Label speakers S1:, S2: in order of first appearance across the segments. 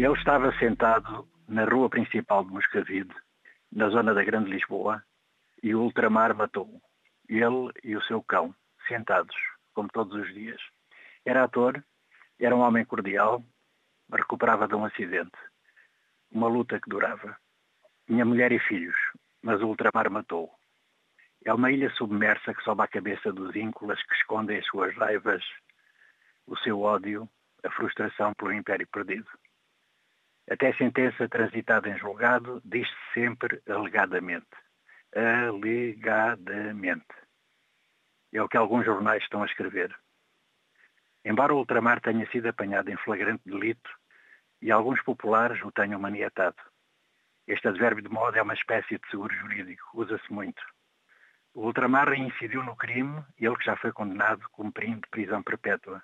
S1: Ele estava sentado na rua principal de Moscavide, na zona da Grande Lisboa, e o ultramar matou-o. Ele e o seu cão, sentados, como todos os dias. Era ator, era um homem cordial, recuperava de um acidente. Uma luta que durava. Tinha mulher e filhos, mas o ultramar matou-o. É uma ilha submersa que sobe à cabeça dos ínculas que escondem as suas raivas, o seu ódio, a frustração pelo império perdido. Até sentença transitada em julgado diz-se sempre alegadamente. Alegadamente. É o que alguns jornais estão a escrever. Embora o ultramar tenha sido apanhado em flagrante delito e alguns populares o tenham maniatado. Este advérbio de modo é uma espécie de seguro jurídico, usa-se muito. O ultramar reincidiu no crime, ele que já foi condenado cumprindo prisão perpétua.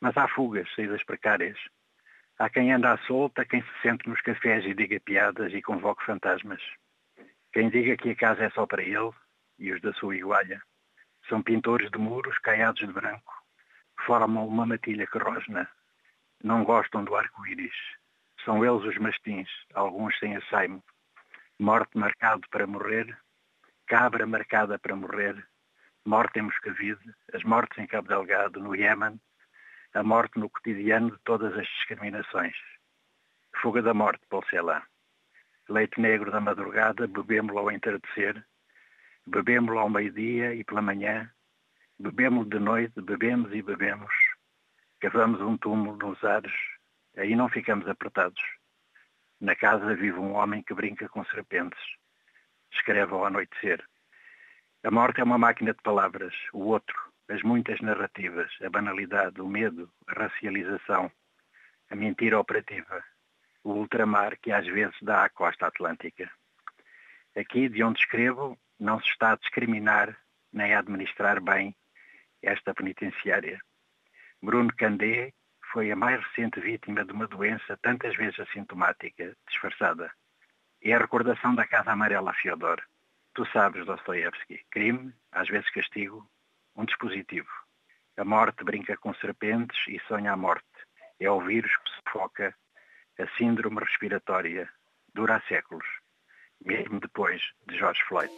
S1: Mas há fugas, saídas precárias. Há quem anda à solta, quem se sente nos cafés e diga piadas e convoque fantasmas. Quem diga que a casa é só para ele e os da sua igualha. São pintores de muros caiados de branco. Formam uma matilha que rosna. Não gostam do arco-íris. São eles os mastins, alguns sem assaimo. Morte marcado para morrer, cabra marcada para morrer, morte em Moscavide, as mortes em Cabo Delgado, no Iémen, a morte no cotidiano de todas as discriminações. Fuga da morte, Paul. Leite negro da madrugada, bebemos-lo ao entardecer, bebemos-lo ao meio-dia e pela manhã, bebemos de noite, bebemos e bebemos, cavamos um túmulo nos ares, aí não ficamos apertados. Na casa vive um homem que brinca com serpentes, escreve ao anoitecer. A morte é uma máquina de palavras, o outro, as muitas narrativas, a banalidade, o medo, a racialização, a mentira operativa, o ultramar que às vezes dá à costa atlântica. Aqui, de onde escrevo, não se está a discriminar nem a administrar bem esta penitenciária. Bruno Candé foi a mais recente vítima de uma doença tantas vezes assintomática, disfarçada. É a recordação da Casa Amarela a Fiodor. Tu sabes, Dostoevsky, crime, às vezes castigo, um dispositivo. A morte brinca com serpentes e sonha a morte. É o vírus que sufoca. A síndrome respiratória dura séculos, mesmo depois de George Floyd.